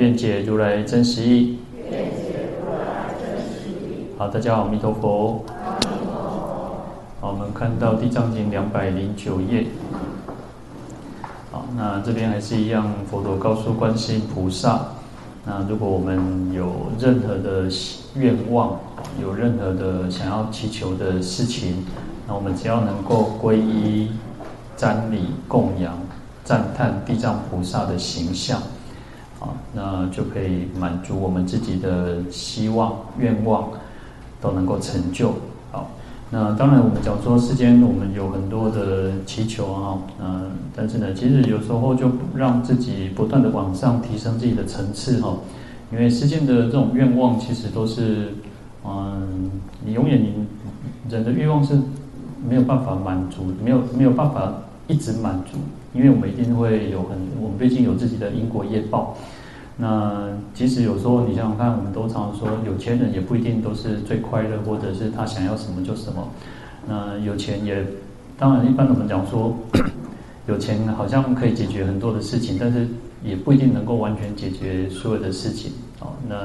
愿解如来真实义。好，大家好，阿弥陀佛。好，我们看到《地藏经》两百零九页。好，那这边还是一样，佛陀告诉观世音菩萨：那如果我们有任何的愿望，有任何的想要祈求的事情，那我们只要能够皈依、瞻礼、供养、赞叹地藏菩萨的形象。啊，那就可以满足我们自己的希望、愿望，都能够成就。好，那当然我们讲说世间我们有很多的祈求啊，嗯，但是呢，其实有时候就让自己不断的往上提升自己的层次哈，因为世间的这种愿望其实都是，嗯，你永远你人的欲望是没有办法满足，没有没有办法一直满足。因为我们一定会有很，我们毕竟有自己的因果业报。那即使有时候你想想看，我们都常说，有钱人也不一定都是最快乐，或者是他想要什么就什么。那有钱也，当然一般我们讲说，有钱好像可以解决很多的事情，但是也不一定能够完全解决所有的事情。啊，那。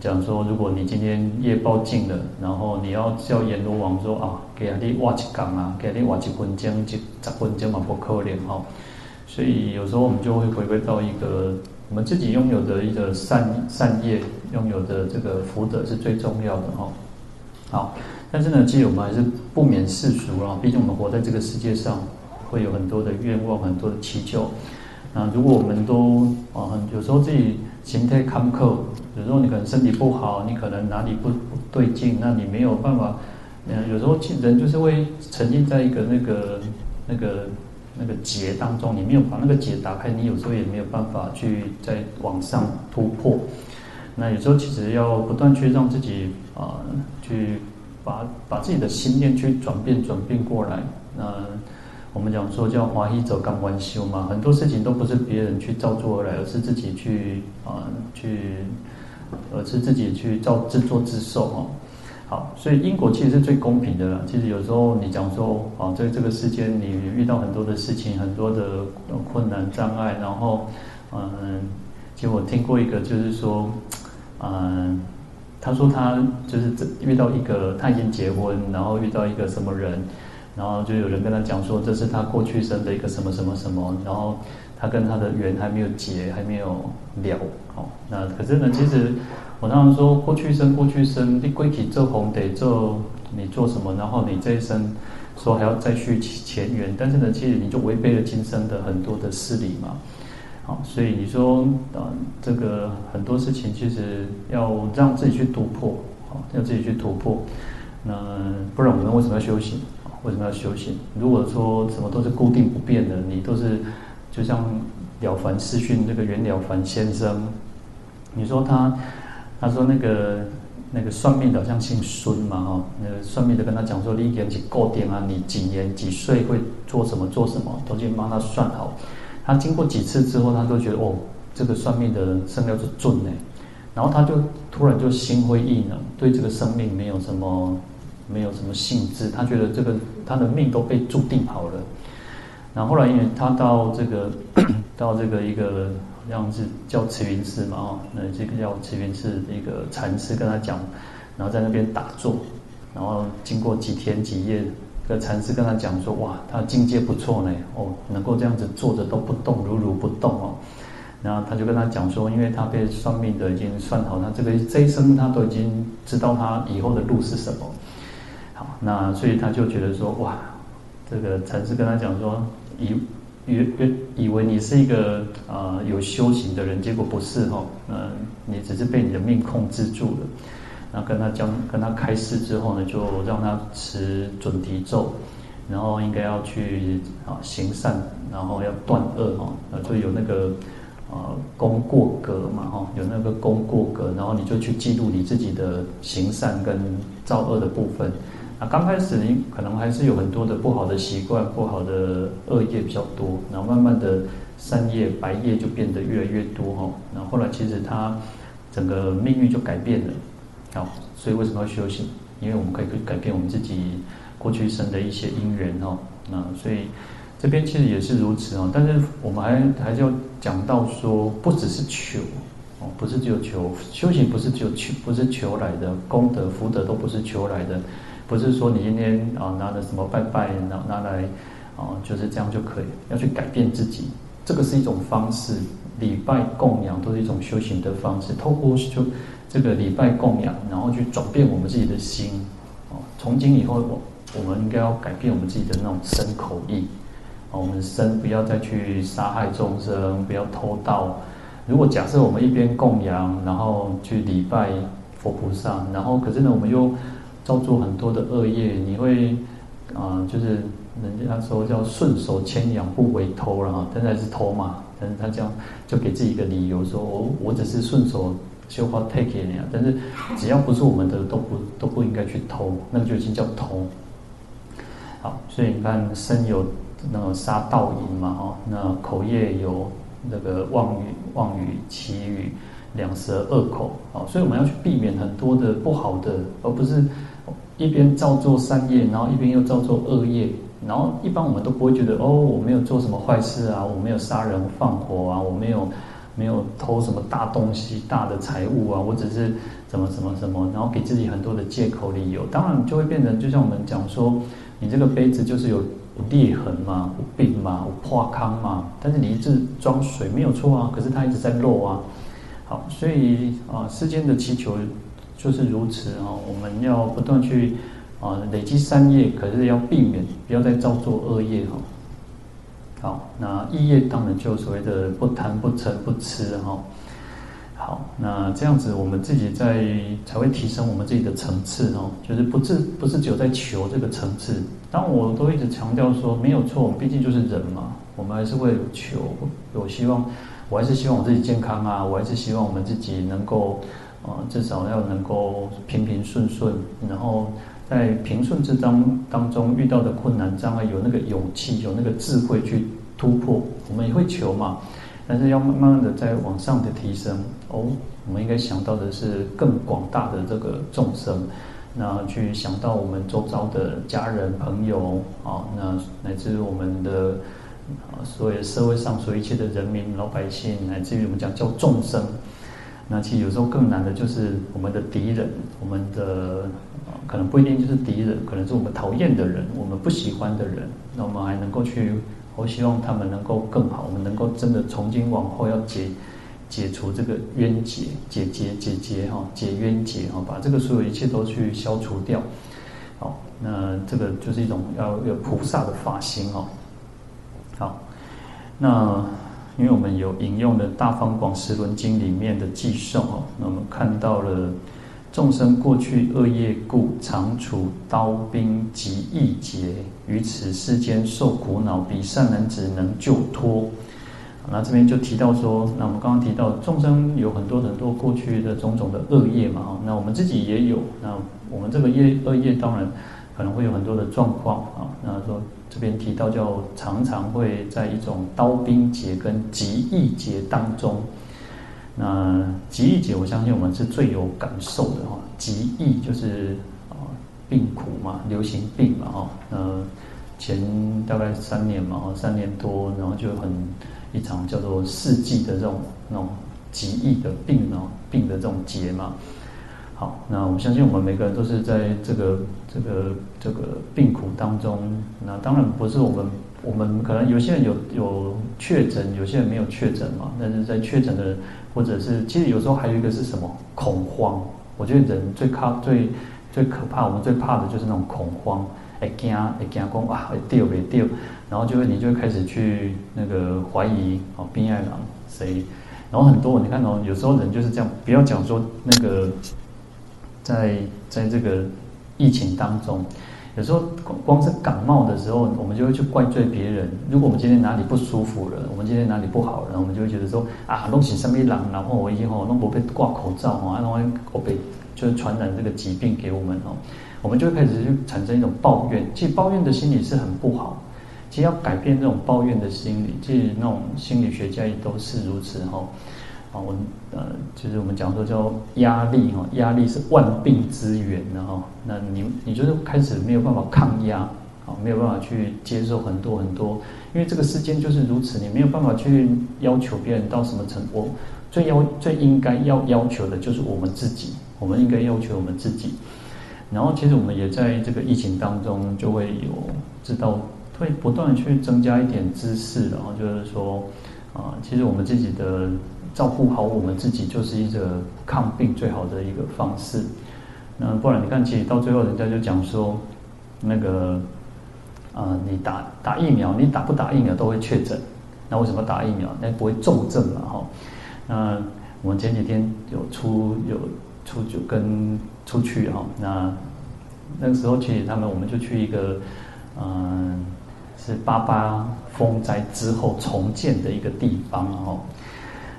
讲说，如果你今天业报尽了，然后你要叫阎罗王说啊，给你挖一缸啊，给你挖一分钟，几十分钟嘛，不可怜哈。所以有时候我们就会回归到一个我们自己拥有的一个善善业，拥有的这个福德是最重要的哈。好，但是呢，其实我们还是不免世俗啊，毕竟我们活在这个世界上，会有很多的愿望，很多的祈求。那如果我们都啊，有时候自己形态坎坷。有时候你可能身体不好，你可能哪里不不对劲，那你没有办法。嗯，有时候人就是会沉浸在一个那个那个那个结当中，你没有把那个结打开，你有时候也没有办法去再往上突破。那有时候其实要不断去让自己啊、去把把自己的心念去转变转变过来。那我们讲说叫华西走刚完修嘛，很多事情都不是别人去造作而来，而是自己去啊、去。而是自己去造自作自受哦，好，所以因果其实是最公平的了。其实有时候你讲说啊，在这个世间你遇到很多的事情，很多的困难障碍，然后嗯，其实我听过一个，就是说，嗯，他说他就是这遇到一个他已经结婚，然后遇到一个什么人，然后就有人跟他讲说，这是他过去生的一个什么什么什么，然后。他跟他的缘还没有结，还没有了，好，那可是呢，其实我常常说，过去生，过去生，你归去做红得做你做什么，然后你这一生说还要再续前缘，但是呢，其实你就违背了今生的很多的事理嘛，好，所以你说啊，这个很多事情其实要让自己去突破，好，要自己去突破，那不然我们为什么要修行？为什么要修行？如果说什么都是固定不变的，你都是。就像了凡四训这个袁了凡先生，你说他，他说那个那个算命的好像姓孙嘛哈，那个算命的跟他讲说，你年纪够点啊，你几年几岁会做什么做什么，都去帮他算好。他经过几次之后，他都觉得哦，这个算命的生料是准呢，然后他就突然就心灰意冷，对这个生命没有什么没有什么兴致，他觉得这个他的命都被注定好了。然后后来，因为他到这个，到这个一个像是叫慈云寺嘛，哦，那这个叫慈云寺一个禅师跟他讲，然后在那边打坐，然后经过几天几夜，这个禅师跟他讲说，哇，他境界不错呢，哦，能够这样子坐着都不动，如如不动哦。然后他就跟他讲说，因为他被算命的已经算好，他这个这一生他都已经知道他以后的路是什么。好，那所以他就觉得说，哇，这个禅师跟他讲说。以以以为你是一个啊、有修行的人，结果不是哈，嗯、你只是被你的命控制住了。那跟他讲，跟他开示之后呢，就让他持准提咒，然后应该要去啊行善，然后要断恶哈，啊就有那个啊功过格嘛，哈，有那个功过格，然后你就去记录你自己的行善跟造恶的部分。啊，刚开始你可能还是有很多的不好的习惯，不好的恶业比较多，然后慢慢的善业白业就变得越来越多哈。然后后来其实他整个命运就改变了，好，所以为什么要修行？因为我们可以改变我们自己过去生的一些因缘哈。那所以这边其实也是如此哦。但是我们还还是要讲到说，不只是求哦，不是只有求修行，不是只有求，不是求来的功德福德都不是求来的。不是说你今天啊拿着什么拜拜，拿拿来啊就是这样就可以，要去改变自己，这个是一种方式。礼拜供养都是一种修行的方式，透过就这个礼拜供养，然后去转变我们自己的心。哦，从今以后，我我们应该要改变我们自己的那种身口意。哦，我们身不要再去杀害众生，不要偷盗。如果假设我们一边供养，然后去礼拜佛菩萨，然后可是呢，我们又造作很多的恶业，你会啊、就是人家说叫顺手牵羊，不为偷了哈，但是还是偷嘛。但是他这样就给自己一个理由，说我我只是顺手绣花 take 给你啊，但是只要不是我们的，都不都不应该去偷，那个就已经叫偷。好，所以你看身有那个杀盗淫嘛哈，那口业有那个妄语妄语綺语，两舌恶口啊，所以我们要去避免很多的不好的，而不是。一边造作善业，然后一边又造作恶业，然后一般我们都不会觉得哦，我没有做什么坏事啊，我没有杀人放火啊，我没有没有偷什么大东西、大的财物啊，我只是怎么怎么什么，然后给自己很多的借口理由，当然就会变成就像我们讲说，你这个杯子就是有有裂痕嘛，有病嘛，有破康嘛，但是你一直装水没有错啊，可是它一直在漏啊。好，所以啊，世间的祈求。就是如此啊！我们要不断去啊累积善业，可是要避免不要再造作恶业哈。好，那意业当然就所谓的不贪不嗔不痴哈。好，那这样子我们自己在才会提升我们自己的层次哦。就是不是不是只有在求这个层次。当我都一直强调说没有错，毕竟就是人嘛，我们还是会求，有希望，我还是希望我自己健康啊，我还是希望我们自己能够。啊，至少要能够平平顺顺，然后在平顺之当当中遇到的困难障碍，有那个勇气，有那个智慧去突破。我们也会求嘛，但是要慢慢的在往上的提升。哦，我们应该想到的是更广大的这个众生，那去想到我们周遭的家人朋友啊，那乃至我们的啊，所有社会上所有一切的人民老百姓，乃至于我们讲叫众生。那其实有时候更难的就是我们的敌人，我们的可能不一定就是敌人，可能是我们讨厌的人，我们不喜欢的人。那我们还能够去，我希望他们能够更好，我们能够真的从今往后要解解除这个冤结，解结解结哈，解冤结哈，把这个所有一切都去消除掉。好，那这个就是一种要有菩萨的发心哦。好，那。因为我们有引用的《大方广十轮经》里面的偈颂哦，那我们看到了众生过去恶业故，常处刀兵及义劫，于此世间受苦恼，彼善男子能救脱。那这边就提到说，那我们刚刚提到众生有很多很多过去的种种的恶业嘛，那我们自己也有，那我们这个业恶业当然可能会有很多的状况啊，那说。这边提到叫常常会在一种刀兵劫跟疾疫劫当中，那疾疫劫我相信我们是最有感受的哈。疾疫就是啊病苦嘛，流行病嘛哈。呃，前大概三年嘛，三年多，然后就很一场叫做世纪的这种那种疾疫的病哦，病的这种劫嘛。好，那我们相信我们每个人都是在这个这个这个病苦当中。那当然不是我们，我们可能有些人有有确诊，有些人没有确诊嘛。但是在确诊的，或者是其实有时候还有一个是什么恐慌？我觉得人最怕最最可怕，我们最怕的就是那种恐慌，会惊会惊讲啊会丢会丢，然后就会你就会开始去那个怀疑哦，边爱人谁？然后很多你看哦，有时候人就是这样，不要讲说那个。在在这个疫情当中，有时候光光是感冒的时候，我们就会去怪罪别人。如果我们今天哪里不舒服了，我们今天哪里不好了，我们就会觉得说啊，弄起什么狼，然后我以后弄不被挂口罩啊，然后我被就是传染这个疾病给我们哦，我们就会开始去产生一种抱怨。其实抱怨的心理是很不好。其实要改变这种抱怨的心理，其实那种心理学家也都是如此哈。啊，我呃，就是我们讲说叫压力哈，压力是万病之源的哈。那你你就是开始没有办法抗压啊，没有办法去接受很多很多，因为这个世间就是如此，你没有办法去要求别人到什么程度。最要最应该要要求的就是我们自己，我们应该要求我们自己。然后，其实我们也在这个疫情当中就会有知道。会不断去增加一点知识，然后就是说，啊，其实我们自己的照顾好我们自己，就是一个抗病最好的一个方式。那不然你看，其实到最后人家就讲说，那个，啊，你打打疫苗，你打不打疫苗都会确诊。那为什么打疫苗？那不会重症嘛？哈。那我们前几天有出有出就跟出去哈，那那个时候其实他们我们就去一个，嗯。是八八风灾之后重建的一个地方哦，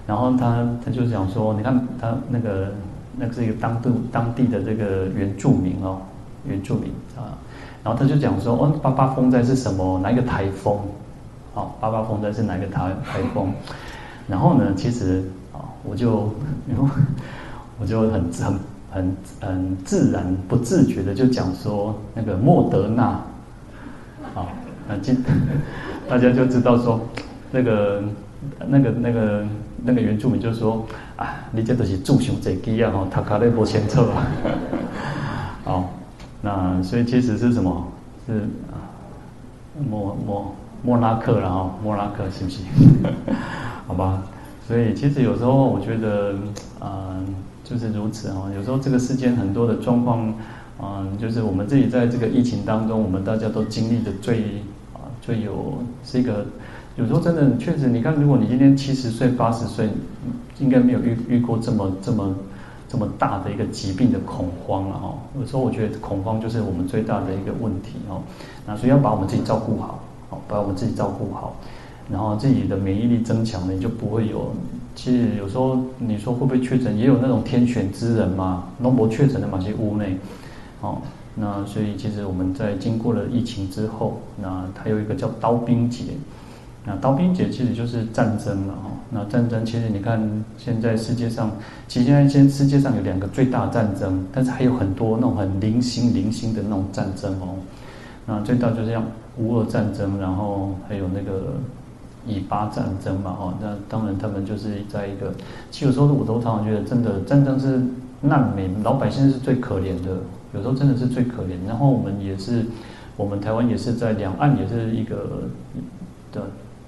然后他他就讲说，你看他那个那个是一个当地当地的这个原住民哦，原住民啊，然后他就讲说，哦，八八风灾是什么？哪一个台风？好，八八风灾是哪个台台风？然后呢，其实啊，我就 我就很很很很自然不自觉的就讲说，那个莫德纳，啊。那今 大家就知道说，那个那个那个那个原住民就说啊，你这都是住熊贼机啊，吼，塔卡雷波先策啊。好，那所以其实是什么？是，莫莫莫拉克然后莫拉克是不是？好吧，所以其实有时候我觉得，嗯，就是如此哦。有时候这个世间很多的状况，嗯，就是我们自己在这个疫情当中，我们大家都经历的最。啊最有是一个，有时候真的确实，你看，如果你今天七十岁、八十岁，应该没有遇遇过这么这么这么大的一个疾病的恐慌了哈。有时候我觉得恐慌就是我们最大的一个问题哦。那所以要把我们自己照顾好，好把我们自己照顾好，然后自己的免疫力增强了，你就不会有。其实有时候你说会不会确诊，也有那种天选之人嘛，农博确诊的某些屋内，哦。那所以其实我们在经过了疫情之后，那还有一个叫刀兵劫，那刀兵劫其实就是战争了哈。那战争其实你看现在世界上，其实现在现世界上有两个最大战争，但是还有很多那种很零星零星的那种战争哦。那最大就是像乌俄战争，然后还有那个以巴战争嘛哈。那当然他们就是在一个，其实有时候我都常常觉得，真的战争是难民，老百姓是最可怜的。有时候真的是最可怜，然后我们也是，我们台湾也是在两岸也是一个的，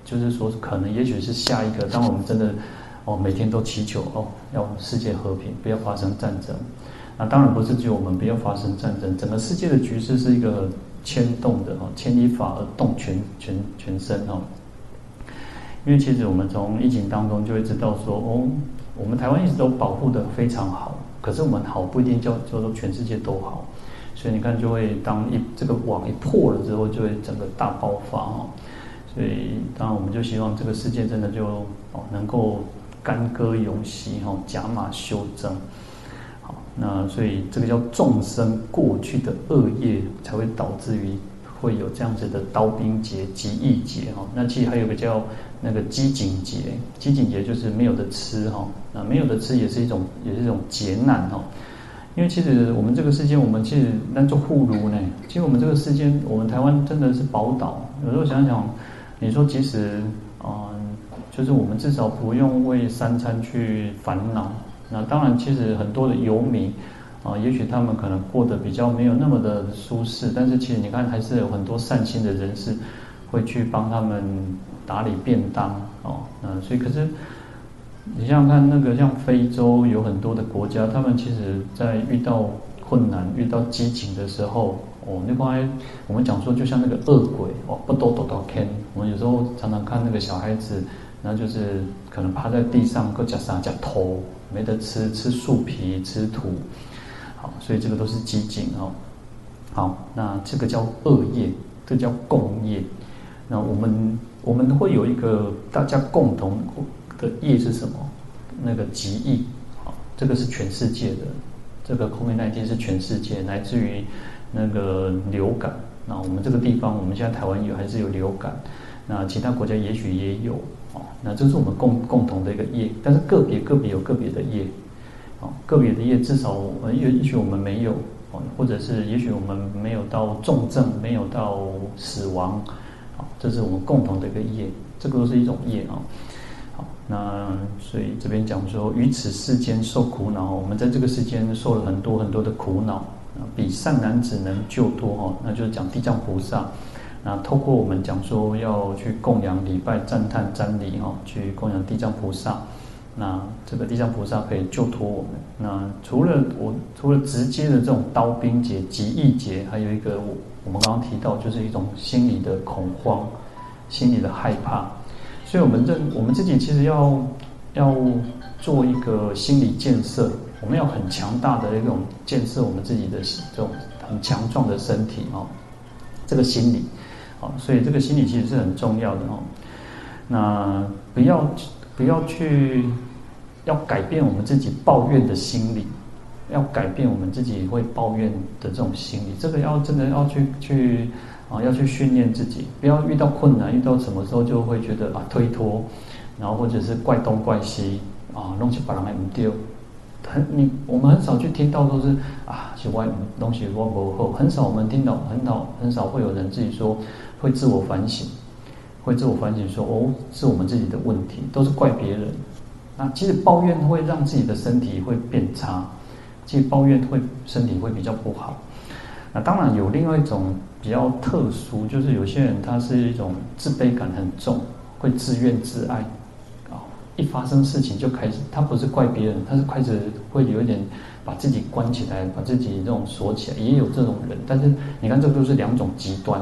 就是说可能也许是下一个，当我们真的哦每天都祈求哦要世界和平，不要发生战争，那当然不是只有我们不要发生战争，整个世界的局势是一个牵动的哦，牵一发而动全全全身哦，因为其实我们从疫情当中就会知道说哦，我们台湾一直都保护的非常好。可是我们好不一定叫叫做全世界都好，所以你看就会当一这个网一破了之后，就会整个大爆发哦。所以当然我们就希望这个世界真的就哦能够干戈永息哈，甲马修征。好，那所以这个叫众生过去的恶业才会导致于会有这样子的刀兵劫、疾疫劫哈。那其实还有个叫。那个饥馑劫，饥馑劫就是没有的吃哈，那没有的吃也是一种，也是一种劫难哈。因为其实我们这个世间，我们其实那做护炉呢，其实我们这个世间，我们台湾真的是宝岛。有时候想想，你说其实、嗯，就是我们至少不用为三餐去烦恼。那当然，其实很多的游民啊，也许他们可能过得比较没有那么的舒适，但是其实你看，还是有很多善心的人士会去帮他们。打理便当哦，那所以可是你想想看，那个像非洲有很多的国家，他们其实在遇到困难、遇到饥馑的时候，哦，那块我们讲说就像那个恶鬼哦，不都躲到坑。我们有时候常常看那个小孩子，然后就是可能趴在地上，各夹啥夹头，没得吃，吃树皮，吃土。好，所以这个都是饥馑哦。好，那这个叫恶业，这叫共业。那我们我们会有一个大家共同的业是什么？那个疾疫，好，这个是全世界的，这个 COVID-19 是全世界，来自于那个流感。那我们这个地方，我们现在台湾有还是有流感，那其他国家也许也有，哦，那这是我们共共同的一个业，但是个别个别有个别的业，哦，个别的业至少，呃，也也许我们没有，哦，或者是也许我们没有到重症，没有到死亡，好，这是我们共同的一个业，这个都是一种业啊，好，那所以这边讲说，于此世间受苦恼，我们在这个世间受了很多很多的苦恼。比善男子能救多哈，那就是讲地藏菩萨。那透过我们讲说要去供养、礼拜、赞叹、瞻礼哈，去供养地藏菩萨。那这个地藏菩萨可以救脱我们。那除了我，除了直接的这种刀兵劫、疾疫劫，还有一个我我们刚刚提到，就是一种心理的恐慌、心理的害怕。所以，我们认我们自己其实要要做一个心理建设。我们要很强大的一种建设我们自己的这种很强壮的身体哦，这个心理，哦，所以这个心理其实是很重要的哦。那不要不要去要改变我们自己抱怨的心理，要改变我们自己会抱怨的这种心理。这个要真的要去去啊，要去训练自己，不要遇到困难，遇到什么时候就会觉得啊推脱，然后或者是怪东怪西啊，弄起把人还唔丢。很你我们很少去听到都是啊，喜欢东西我不好，很少我们听到很少很少会有人自己说会自我反省，会自我反省说哦，是我们自己的问题，都是怪别人。那其实抱怨会让自己的身体会变差，其实抱怨会身体会比较不好。那当然有另外一种比较特殊，就是有些人他是一种自卑感很重，会自怨自艾。一发生事情就开始，他不是怪别人，他是开始会有一点把自己关起来，把自己这种锁起来，也有这种人。但是你看，这都是两种极端，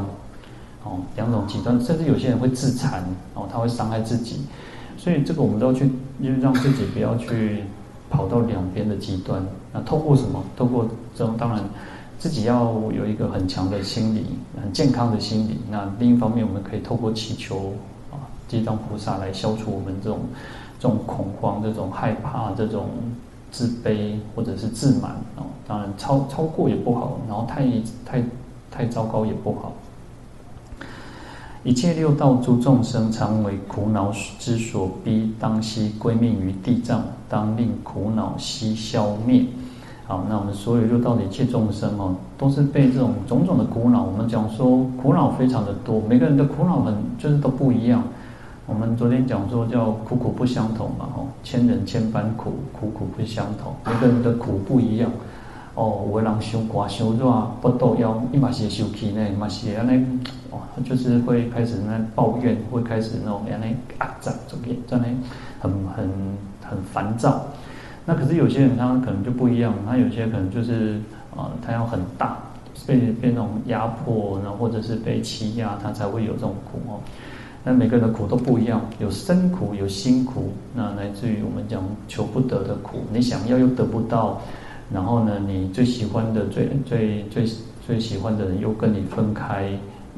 哦，两种极端，甚至有些人会自残，哦，他会伤害自己。所以这个我们都要去，就让自己不要去跑到两边的极端。那透过什么？透过这种，当然自己要有一个很强的心理，很健康的心理。那另一方面，我们可以透过祈求。地藏菩萨来消除我们这种这种恐慌、这种害怕、这种自卑或者是自满哦。当然超超过也不好，然后太太太糟糕也不好。一切六道诸众生常为苦恼之所逼，当悉归命于地藏，当令苦恼悉消灭。好，那我们所有六道的一切众生哦，都是被这种种种的苦恼。我们讲说苦恼非常的多，每个人的苦恼很就是都不一样。我们昨天讲说叫苦苦不相同嘛，吼，千人千般苦，苦苦不相同，每个人的苦不一样。哦，有的人伤寒伤热，不倒腰，伊嘛是生气呢，嘛是安尼，哦，就是会开始那抱怨，会开始那种安尼啊，这这边这样很很很烦躁。那可是有些人他可能就不一样，他有些可能就是啊，他要很大，被被那种压迫，然后或者是被欺压，他才会有这种苦哦。那每个人的苦都不一样，有生苦，有辛苦。那来自于我们讲求不得的苦，你想要又得不到，然后呢，你最喜欢的、最最最最喜欢的人又跟你分开，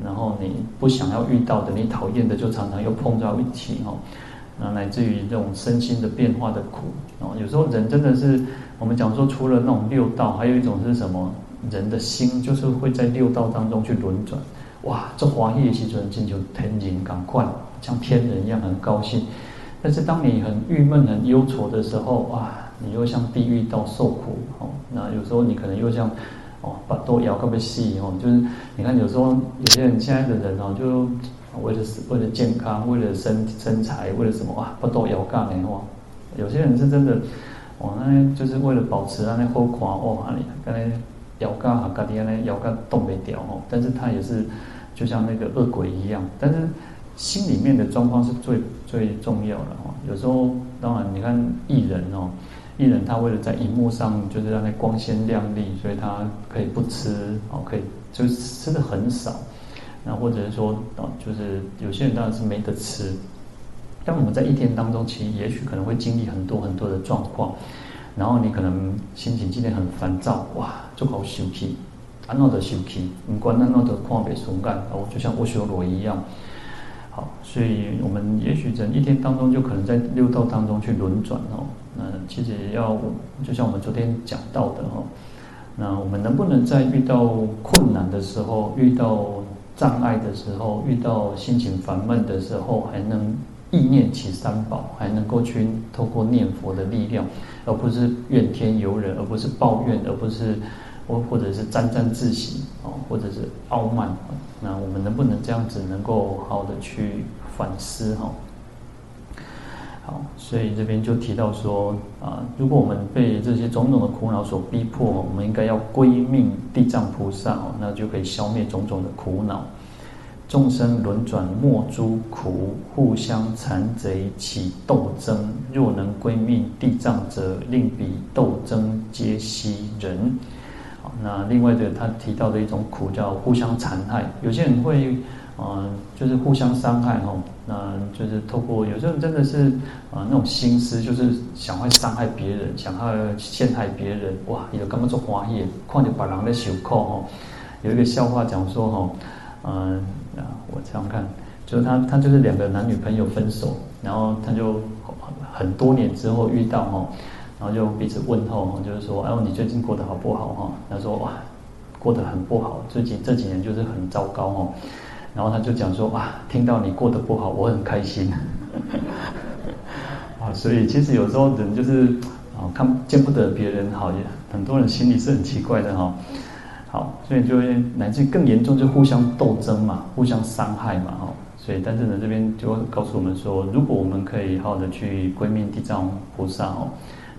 然后你不想要遇到的、你讨厌的，就常常又碰到一起哦。那来自于这种身心的变化的苦哦。有时候人真的是，我们讲说，除了那种六道，还有一种是什么？人的心就是会在六道当中去轮转。哇，这华叶其实真就天人感快，像天人一样很高兴。但是当你很郁闷、很忧愁的时候，哇，你又像地狱到受苦哦。那有时候你可能又像哦，把多摇个别细哦，就是你看有时候有些人现在的人哦，就为了为了健康、为了身身材、为了什么哇，把多摇杠的话，有些人是真的哦，那就是为了保持啊那好看哦，啊你刚才摇杠啊，家己啊那摇杠动不掉哦，但是他也是。就像那个恶鬼一样，但是心里面的状况是最最重要的哦。有时候，当然你看艺人哦，艺人他为了在荧幕上就是让那光鲜亮丽，所以他可以不吃哦，可以就是吃的很少。那或者是说哦，就是有些人当然是没得吃。但我们在一天当中，其实也许可能会经历很多很多的状况，然后你可能心情今天很烦躁，哇，就好生气。安诺的修气，不管安诺的旷北松干，哦，就像阿修罗一样。好，所以我们也许人一天当中就可能在六道当中去轮转哦。那其实要就像我们昨天讲到的哦，那我们能不能在遇到困难的时候、遇到障碍的时候、遇到心情烦闷的时候，还能意念起三宝，还能够去透过念佛的力量，而不是怨天尤人，而不是抱怨，而不是或或者是沾沾自喜哦，或者是傲慢。那我们能不能这样子，能够好好的去反思哈？好，所以这边就提到说啊，如果我们被这些种种的苦恼所逼迫，我们应该要归命地藏菩萨哦，那就可以消灭种种的苦恼。众生轮转莫诸苦，互相残贼起斗争。若能归命地藏者，令彼斗争皆息人。那另外的他提到的一种苦叫互相残害，有些人会，嗯、就是互相伤害哈，那就是透过有些人真的是啊、那种心思，就是想会伤害别人，想要陷害别人，哇，有干嘛做花叶，况且把人的袖扣哈，有一个笑话讲说哈，嗯、呃，我这样看，就是他他就是两个男女朋友分手，然后他就很多年之后遇到哈。然后就彼此问候，就是说，哎呦，你最近过得好不好？哈，他说，哇，过得很不好，最近这几年就是很糟糕哦。然后他就讲说，哇，听到你过得不好，我很开心。啊，所以其实有时候人就是啊，看见不得别人好，也很多人心里是很奇怪的哈。好，所以就会乃至更严重，就互相斗争嘛，互相伤害嘛，哈。所以，但是呢，这边就告诉我们说，如果我们可以好好的去归命地藏菩萨哦。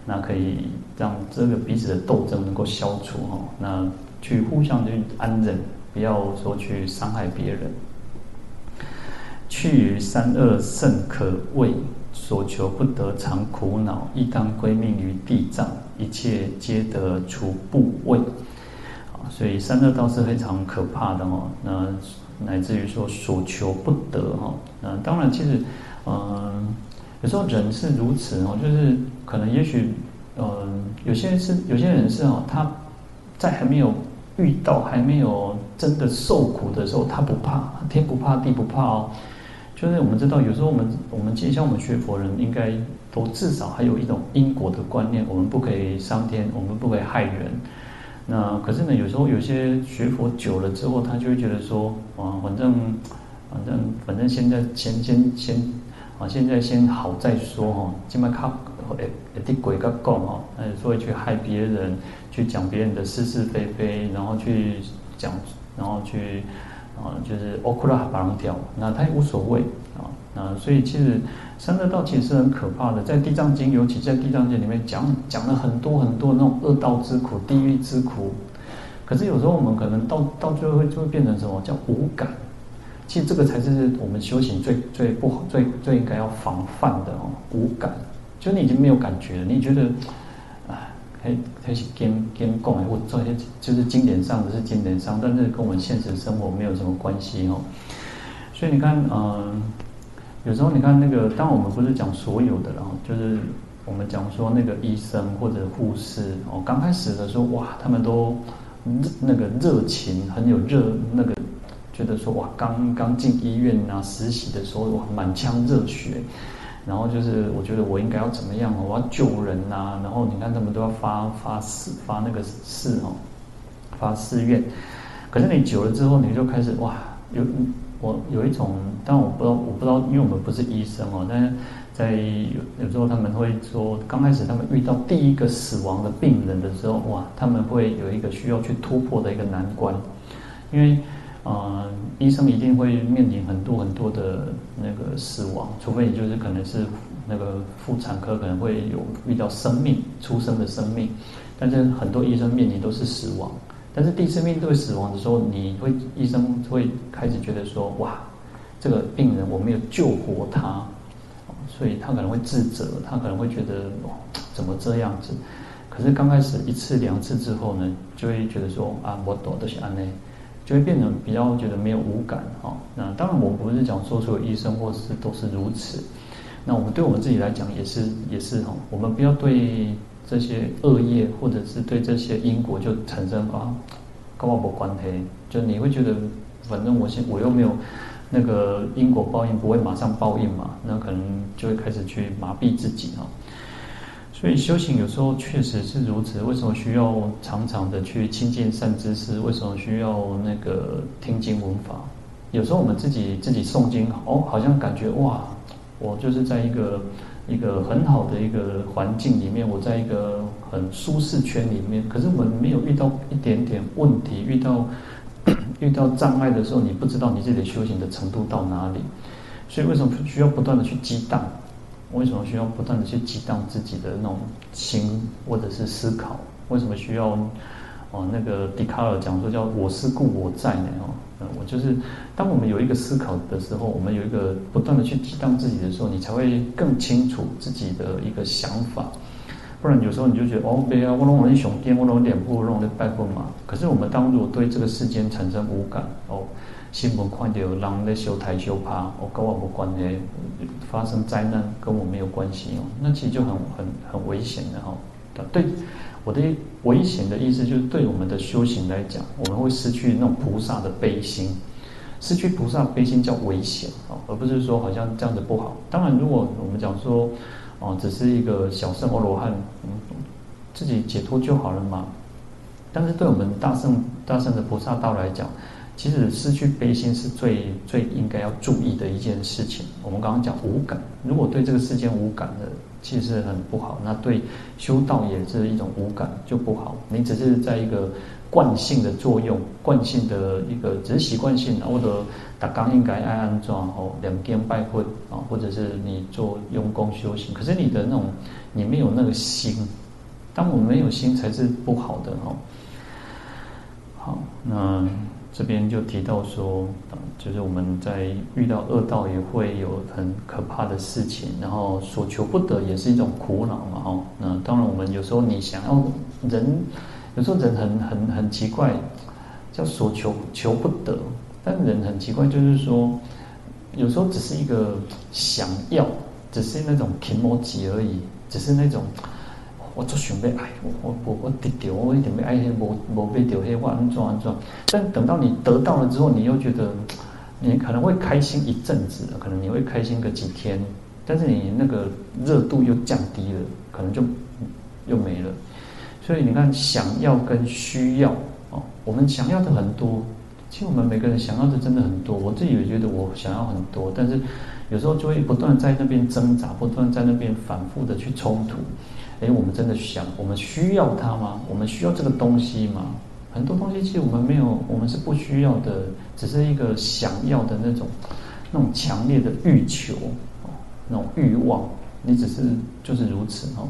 那可以让这个彼此的斗争能够消除哈，那去互相去安忍，不要说去伤害别人。去于三恶甚可畏，所求不得常苦恼，亦当归命于地藏，一切皆得除怖畏。啊，所以三恶道是非常可怕的哈，那乃至于说所求不得哈，那当然其实，嗯。有时候人是如此哦，就是可能也许，嗯，有些人是有些人是哦，他在还没有遇到还没有真的受苦的时候，他不怕，天不怕地不怕哦。就是我们知道，有时候我们我们其实像我们学佛人，应该都至少还有一种因果的观念，我们不可以伤天，我们不可以害人。那可是呢，有时候有些学佛久了之后，他就会觉得说，啊，反正反正反正现在先先先。啊，现在先好再说哈，起码靠诶诶啲鬼个讲哈，呃，所以去害别人，去讲别人的是是非非，然后去讲，然后去啊，就是欧库拉巴朗条，那他也无所谓啊，那所以其实三恶道其实是很可怕的，在地藏经，尤其在地藏经里面讲讲了很多很多那种恶道之苦、地狱之苦，可是有时候我们可能到到最后会就会变成什么叫无感。其实这个才是我们修行最最不好、最最应该要防范的哦。无感，就你已经没有感觉了，你觉得，啊，还还是跟跟共哎，或这些就是经典上的是经典上，但是跟我们现实生活没有什么关系哦。所以你看，嗯，有时候你看那个，当我们不是讲所有的了，就是我们讲说那个医生或者护士哦，刚开始的时候哇，他们都那个热情很有热那个。觉得说哇，刚刚进医院啊，实习的时候哇，满腔热血，然后就是我觉得我应该要怎么样，我要救人呐、啊，然后你看他们都要发发誓发那个誓哦，发誓愿。可是你久了之后，你就开始哇，有我有一种，但我不知道，我不知道，因为我们不是医生哦，但是在有有时候他们会说，刚开始他们遇到第一个死亡的病人的时候，哇，他们会有一个需要去突破的一个难关，因为。呃，医生一定会面临很多很多的那个死亡，除非你就是可能是那个妇产科可能会有遇到生命出生的生命，但是很多医生面临都是死亡。但是第一次面对死亡的时候，你会医生会开始觉得说，哇，这个病人我没有救活他，所以他可能会自责，他可能会觉得，怎么这样子？可是刚开始一次两次之后呢，就会觉得说啊，我懂都是安内。就会变得比较觉得没有无感哈。那当然，我不是讲说所有医生或是都是如此。那我们对我们自己来讲也是也是哈。我们不要对这些恶业或者是对这些因果就产生啊跟我没关系，就你会觉得，反正我现我又没有那个因果报应，不会马上报应嘛，那可能就会开始去麻痹自己哈。所以修行有时候确实是如此。为什么需要常常的去亲近善知识？为什么需要那个听经闻法？有时候我们自己自己诵经，哦，好像感觉哇，我就是在一个一个很好的一个环境里面，我在一个很舒适圈里面。可是我们没有遇到一点点问题，遇到 遇到障碍的时候，你不知道你自己的修行的程度到哪里。所以为什么需要不断的去激荡？为什么需要不断的去激荡自己的那种心，或者是思考？为什么需要哦？那个笛卡尔讲说叫“我思故我在”呢？哦，我就是当我们有一个思考的时候，我们有一个不断的去激荡自己的时候，你才会更清楚自己的一个想法。不然有时候你就觉得哦，对啊，我弄我的胸垫，我弄脸部，我弄的拜棍嘛。可是我们当如果对这个世间产生无感哦。新闻看到人在修台修趴，我跟我无关系，发生灾难跟我没有关系哦，那其实就很很很危险的哈。对，我的危险的意思就是对我们的修行来讲，我们会失去那种菩萨的悲心，失去菩萨悲心叫危险啊，而不是说好像这样子不好。当然，如果我们讲说哦，只是一个小圣阿罗汉，嗯，自己解脱就好了嘛。但是对我们大圣大圣的菩萨道来讲，其实失去悲心是最最应该要注意的一件事情。我们刚刚讲无感，如果对这个世间无感的，其实很不好。那对修道也是一种无感就不好。你只是在一个惯性的作用，惯性的一个只是习惯性，或者打刚应该爱安装哦，两边拜会啊，或者是你做用功修行，可是你的那种你没有那个心，当我们没有心才是不好的哦。好，那。这边就提到说，就是我们在遇到恶道也会有很可怕的事情，然后所求不得也是一种苦恼嘛，哦，那当然我们有时候你想要人，有时候人很很很奇怪，叫所求求不得，但人很奇怪，就是说有时候只是一个想要，只是那种情魔疾而已，只是那种。我就想要爱，我我我得到，我一定要爱那无无被掉黑，我安怎安怎？但等到你得到了之后，你又觉得你可能会开心一阵子，可能你会开心个几天，但是你那个热度又降低了，可能就又没了。所以你看，想要跟需要哦，我们想要的很多，其实我们每个人想要的真的很多。我自己也觉得我想要很多，但是有时候就会不断在那边挣扎，不断在那边反复的去冲突。哎，我们真的想，我们需要它吗？我们需要这个东西吗？很多东西其实我们没有，我们是不需要的，只是一个想要的那种，那种强烈的欲求，那种欲望。你只是就是如此哦。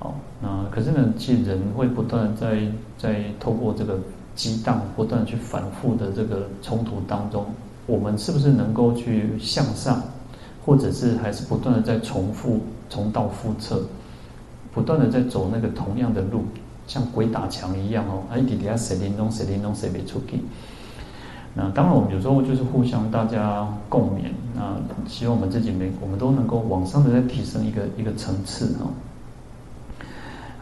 哦，那可是呢，其实人会不断在在透过这个激荡，不断去反复的这个冲突当中，我们是不是能够去向上，或者是还是不断的在重复、重蹈覆辙？不断的在走那个同样的路，像鬼打墙一样哦，哎，底下谁灵动谁灵动谁没出去。那当然，我们有时候就是互相大家共勉。那希望我们自己每我们都能够往上的再提升一个一个层次哦。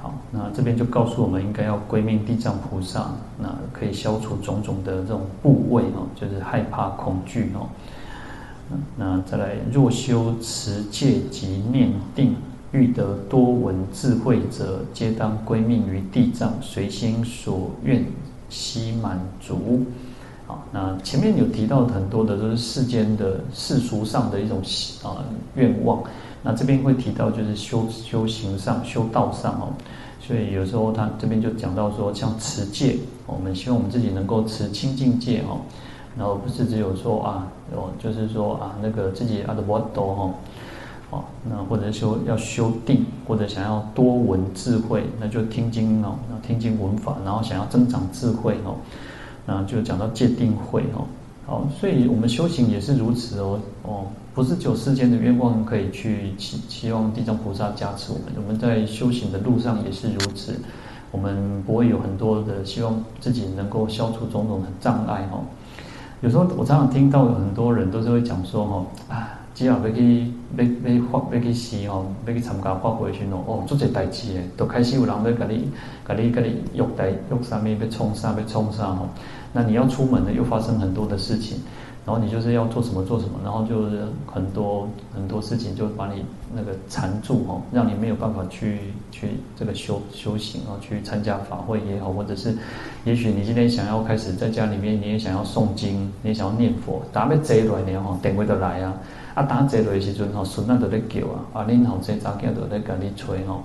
好，那这边就告诉我们应该要归命地藏菩萨，那可以消除种种的这种怖畏哦，就是害怕恐惧哦。那再来，若修持戒及念定。欲得多闻智慧者，皆当归命于地藏，随心所愿悉满足。好，那前面有提到很多的都是世间的世俗上的一种啊愿望，那这边会提到就是修修行上修道上哦，所以有时候他这边就讲到说，像持戒，我们希望我们自己能够持清净戒哦，然后不是只有说啊，哦，就是说啊那个自己阿德波多哈。那或者修要修定，或者想要多闻智慧，那就听经哦，那听经闻法，然后想要增长智慧哦，那就讲到戒定慧哦。好，所以我们修行也是如此哦哦，不是只有世间的愿望可以去期期望地藏菩萨加持我们，我们在修行的路上也是如此，我们不会有很多的希望自己能够消除种种的障碍哦。有时候我常常听到有很多人都是会讲说哈啊。只要要去要要发要去死吼，要去参加法会时哦，哦，做些代志诶，都开始有人要甲你、甲你、甲你约代约啥物，要冲啥要冲啥吼。那你要出门呢，又发生很多的事情。然后你就是要做什么做什么，然后就是很多很多事情就把你那个缠住哦，让你没有办法去去这个修修行啊，去参加法会也好，或者是，也许你今天想要开始在家里面，你也想要诵经，你也想要念佛，打要坐落呢吼，电话就来啊，啊打坐落的时阵吼，孙仔就在叫啊，啊恁后生早囝就在跟你催吼，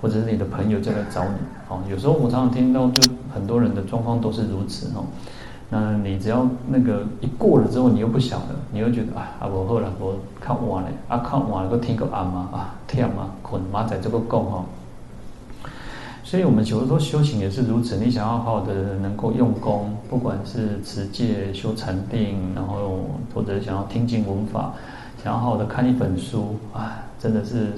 或者是你的朋友就来找你哦，有时候我常常听到，就很多人的状况都是如此哦。那你只要那个一过了之后，你又不晓得，你又觉得啊，啊不好了，我看完了，啊看完了，都听个暗嘛，啊天嘛，困嘛，在这个够哈。所以我们有的时候修行也是如此，你想要好好的能够用功，不管是持戒、修禅定，然后或者想要听经闻法，想要好好的看一本书啊，真的是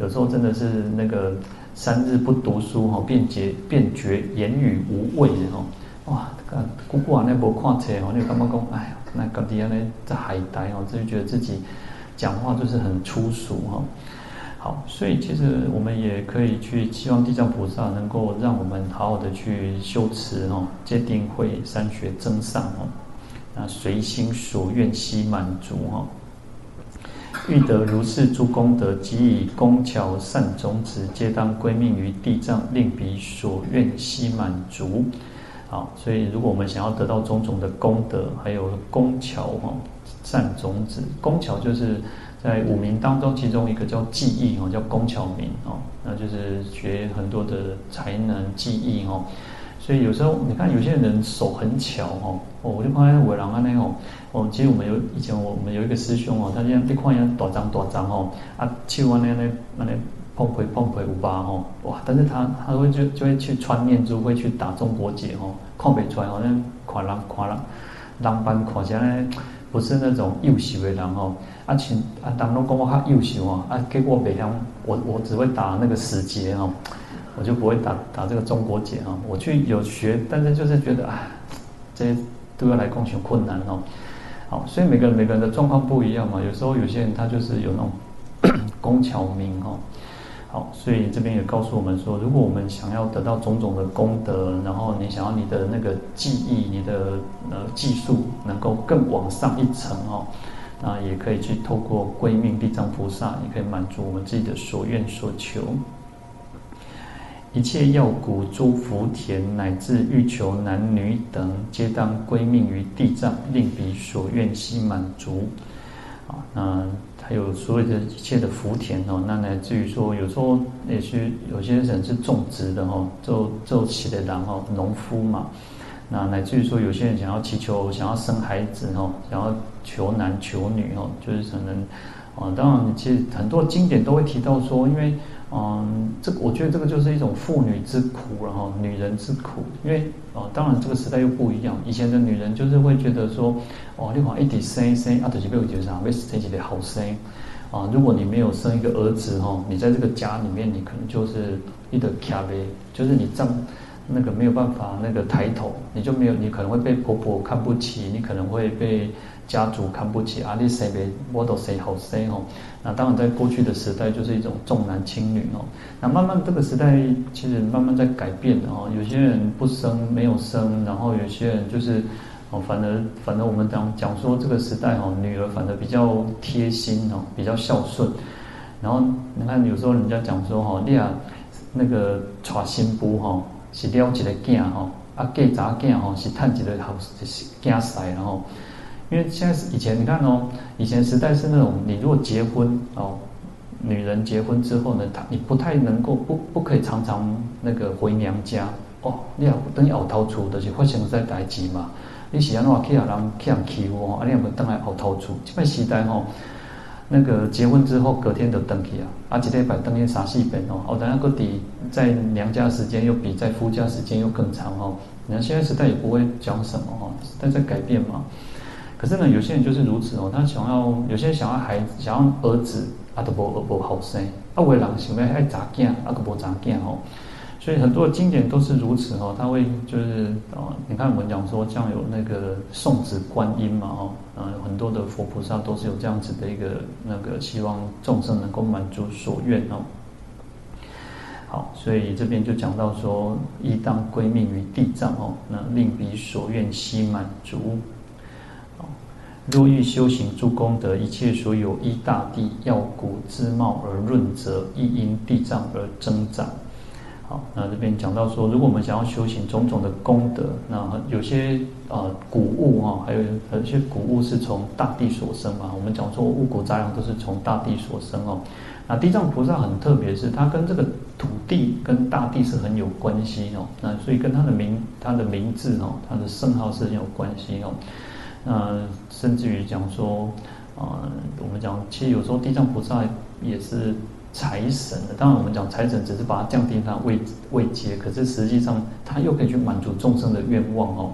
有时候真的是那个三日不读书哈，便觉便觉言语无味哈。哇，啊姑姑啊，那无看册哦，你感觉讲，哎呀，那个底下呢在海呆哦，就觉得自己讲话就是很粗俗哈。好，所以其实我们也可以去希望地藏菩萨能够让我们好好的去修持哦，戒定慧三学增上哦，那随心所愿悉满足哈。欲得如是诸功德，即以功巧善种子，皆当归命于地藏，令彼所愿悉满足。好，所以如果我们想要得到种种的功德，还有工巧哈，善种子，工巧就是在五明当中，其中一个叫技艺哦，叫工巧明哦，那就是学很多的才能技艺哦。所以有时候你看有些人手很巧哦，我就看见伟人啊那种哦，其实我们有以前我们有一个师兄哦，他这样一看人大张大张哦，啊手啊那那那那。碰回碰回五八吼，哇！但是他他会就就会去穿念珠，会去打中国结吼，看不出来好像看人看人，人般看起来不是那种幼秀的人哦。啊，请啊，当中讲我较幼秀啊，啊，结果别人我我只会打那个死结哦，我就不会打打这个中国结啊。我去有学，但是就是觉得啊，这些都要来讲很困难哦。好，所以每个人每个人的状况不一样嘛。有时候有些人他就是有那种 工巧明哦。好，所以这边也告诉我们说，如果我们想要得到种种的功德，然后你想要你的那个技艺、你的呃技术能够更往上一层哦，那也可以去透过归命地藏菩萨，也可以满足我们自己的所愿所求。一切要谷、诸福田，乃至欲求男女等，皆当归命于地藏，令彼所愿悉满足。啊，那。还有所有的一切的福田哦，那乃至于说，有时候也许有些人是种植的哦，做做起的然后，农夫嘛。那乃至于说，有些人想要祈求，想要生孩子哦，想要求男求女哦，就是可能，啊，当然，其实很多经典都会提到说，因为。嗯，这个我觉得这个就是一种妇女之苦，然后女人之苦。因为哦，当然这个时代又不一样。以前的女人就是会觉得说，哦，你往一直生生，啊，就是没有觉得为生起来好生啊。如果你没有生一个儿子哈，你在这个家里面，你可能就是一个卡呗，就是你站那个没有办法那个抬头，你就没有，你可能会被婆婆看不起，你可能会被。家族看不起啊！你谁别我都谁好谁哦。那当然，在过去的时代，就是一种重男轻女哦。那慢慢这个时代其实慢慢在改变哦。有些人不生，没有生，然后有些人就是哦，反而反而我们讲讲说这个时代哦，女儿反而比较贴心哦，比较孝顺。然后你看，有时候人家讲说哈，你啊那个娶新妇哈，是了一个囝哈，啊嫁查囝哈，是趁一个好是囝婿然后。因为现在是以前，你看哦，以前时代是那种，你如果结婚哦，女人结婚之后呢，她你不太能够不不可以常常那个回娘家哦，你要等于熬头出的是发生在代志嘛，你是安怎去让人去人欺负哦，啊你要不等来熬头出，这边时代哦，那个结婚之后隔天就登去啊，啊一礼拜登去三四遍哦，哦等下个底在娘家时间又比在夫家时间又更长哦，你看现在时代也不会讲什么哈，但在改变嘛。可是呢，有些人就是如此哦，他想要有些人想要孩子，想要儿子，啊都无无好生，啊为人想要爱查囝，啊个无查囝哦，所以很多的经典都是如此哦，他会就是啊，你看我们讲说，像有那个送子观音嘛哦，啊，很多的佛菩萨都是有这样子的一个那个希望众生能够满足所愿哦。好，所以这边就讲到说，一当归命于地藏哦，那令彼所愿悉满足。若欲修行诸功德，一切所有依大地要骨之貌而润泽，亦因地藏而增长。好，那这边讲到说，如果我们想要修行种种的功德，那有些呃谷物哈，还有有些谷物是从大地所生嘛。我们讲说五谷杂粮都是从大地所生哦。那地藏菩萨很特别，是他跟这个土地跟大地是很有关系哦。那所以跟他的名他的名字哦，他的圣号是很有关系哦。那甚至于讲说，啊、我们讲其实有时候地藏菩萨也是财神的。当然，我们讲财神只是把它降低它位位阶，可是实际上它又可以去满足众生的愿望哦。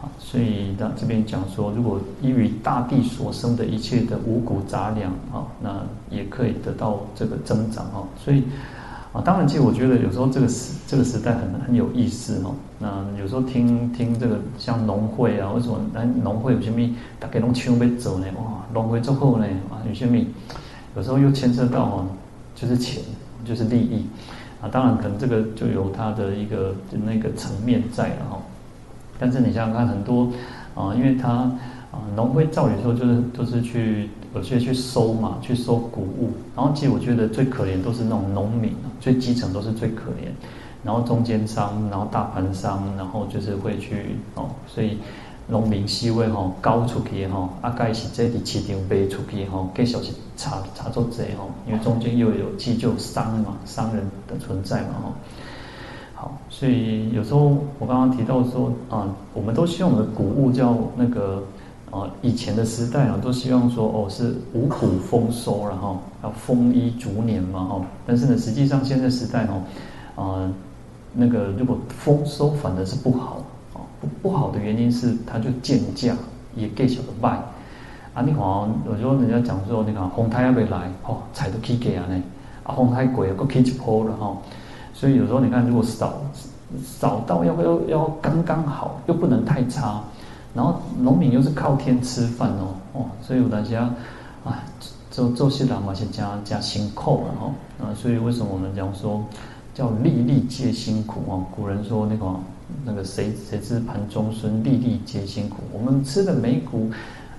啊，所以那这边讲说，如果依于大地所生的一切的五谷杂粮啊，那也可以得到这个增长哦。所以。啊，当然，其实我觉得有时候这个时这个时代很很有意思哦。那有时候听听这个像农会啊，为什么来农会有些咪大家拢抢要走呢？哇，农会之后呢，啊，有些咪有时候又牵涉到哦，就是钱，就是利益啊。当然，可能这个就有它的一个那个层面在了哈。但是你想想看，很多啊，因为它。啊，农会照理说就是都是去，有些去收嘛，去收谷物。然后其实我觉得最可怜都是那种农民，最基层都是最可怜。然后中间商，然后大盘商，然后就是会去哦，所以农民思维哈高出去哈，大概是这里市场卖出去哈，更小是差差做贼哈，因为中间又有既就商嘛，商人的存在嘛哈。好，所以有时候我刚刚提到说啊，我们都希望我们的谷物叫那个。啊，以前的时代啊，都希望说哦，是五谷丰收，然后要丰衣足年嘛，哈。但是呢，实际上现在时代哦，啊，那个如果丰收反而是不好，啊，不不好的原因是它就贱价，也给小的卖。啊，你看，有时候人家讲说，你看风台还没来，哦，菜都起价呢，啊，风台贵，又起一波了哈。所以有时候你看，如果少少到要要要刚刚好，又不能太差。然后农民又是靠天吃饭哦，哦，所以有大家，啊，做做些人嘛是加加辛苦了哈，啊，所以为什么我们讲说叫粒粒皆辛苦哦？古人说那个那个谁谁知盘中餐，粒粒皆辛苦。我们吃的每股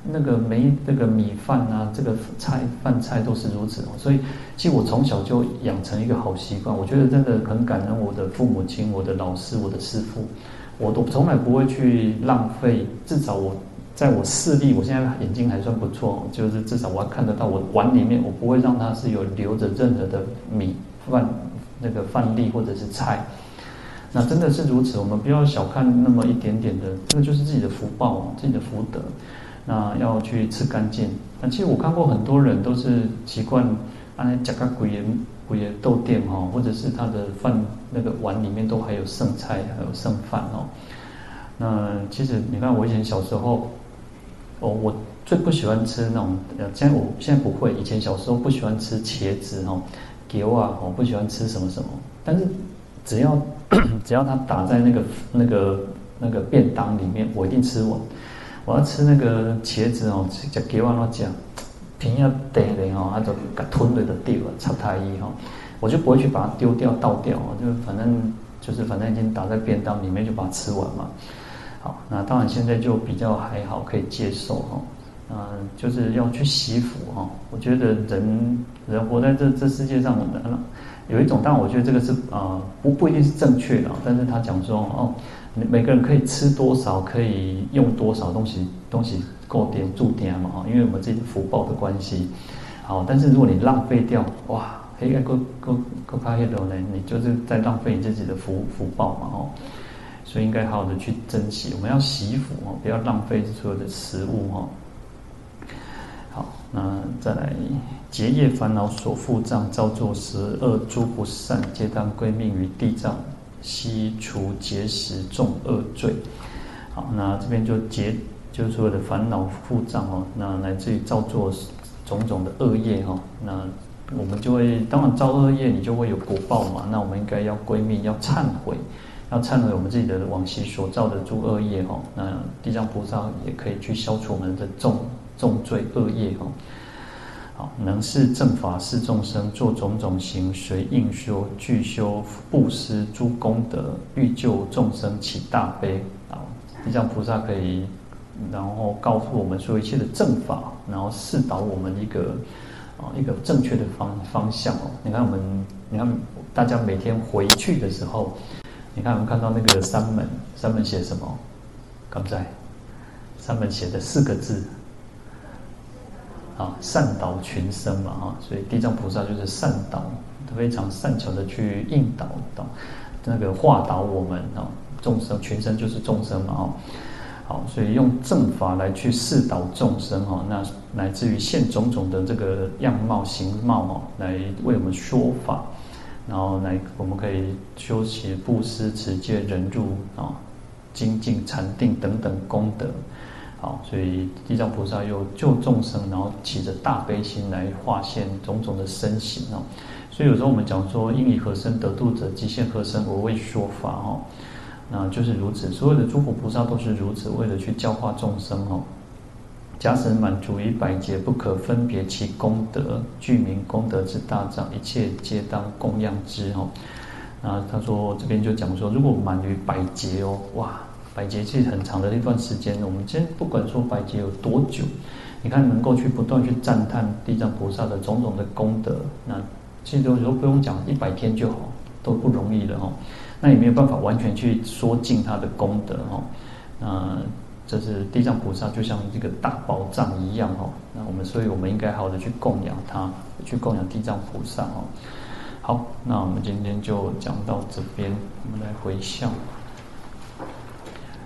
那个每那个米饭啊，这个菜饭菜都是如此哦。所以其实我从小就养成一个好习惯，我觉得真的很感恩我的父母亲、我的老师、我的师父。我都从来不会去浪费，至少我在我视力，我现在眼睛还算不错，就是至少我要看得到我碗里面，我不会让它是有留着任何的米饭那个饭粒或者是菜。那真的是如此，我们不要小看那么一点点的，这个就是自己的福报，自己的福德。那要去吃干净。那其实我看过很多人都是习惯按那夹个鬼。不也豆店哈，或者是他的饭那个碗里面都还有剩菜，还有剩饭哦。那其实你看，我以前小时候，我我最不喜欢吃那种，现在我现在不会，以前小时候不喜欢吃茄子哈，给我啊，我不喜欢吃什么什么。但是只要 只要他打在那个那个那个便当里面，我一定吃完。我要吃那个茄子哦，叫给我那讲。平要得的哦，他就给吞了的掉了，插太医哈，我就不会去把它丢掉倒掉哦，就反正就是反正已经打在便当里面，就把它吃完嘛。好，那当然现在就比较还好，可以接受哈。嗯，就是要去惜福哈。我觉得人人活在这这世界上，有一种，当然我觉得这个是啊不不一定是正确的，但是他讲说哦，每个人可以吃多少，可以用多少东西东西。够点住点嘛哈，因为我们自己的福报的关系，好，但是如果你浪费掉，哇，黑个够够够怕黑的呢，你就是在浪费你自己的福福报嘛哈，所以应该好好的去珍惜，我们要惜福哦，不要浪费所有的食物哈。好，那再来结业烦恼所覆障，造作十二诸不善，皆当归命于地藏，悉除结使众恶罪。好，那这边就结。就是说的烦恼覆障哦，那来自于造作种种的恶业哈，那我们就会当然造恶业，你就会有果报嘛。那我们应该要归命，要忏悔，要忏悔我们自己的往昔所造的诸恶业哈。那地藏菩萨也可以去消除我们的重重罪恶业哈。好，能示正法示众生，做种种行，随应修，具修布施诸功德，欲救众生起大悲。啊，地藏菩萨可以，然后告诉我们说一切的正法，然后示导我们一个啊一个正确的方方向哦。你看我们，你看大家每天回去的时候，你看我们看到那个山门，山门写什么？刚才山门写的四个字。啊，善导群生嘛，哈，所以地藏菩萨就是善导，非常善巧的去引导导，那个化导我们啊，众生群生就是众生嘛，哦，好，所以用正法来去示导众生哈，那来自于现种种的这个样貌形貌哈，来为我们说法，然后来我们可以修习布施、持戒、忍辱啊、精进、禅定等等功德。好，所以地藏菩萨又救众生，然后起着大悲心来化现种种的身形哦。所以有时候我们讲说，应以何身得度者，即现何身而为说法哦。那就是如此，所有的诸佛菩萨都是如此，为了去教化众生哦。假使满足于百劫，不可分别其功德，具名功德之大藏，一切皆当供养之哦。那他说这边就讲说，如果满于百劫哦，哇！百劫其实很长的一段时间，我们今天不管说百劫有多久，你看能够去不断去赞叹地藏菩萨的种种的功德，那其实有时候不用讲一百天就好，都不容易的哈。那也没有办法完全去说尽他的功德哈。那这是地藏菩萨就像这个大宝藏一样哈。那我们所以我们应该好好的去供养他，去供养地藏菩萨哈。好，那我们今天就讲到这边，我们来回向。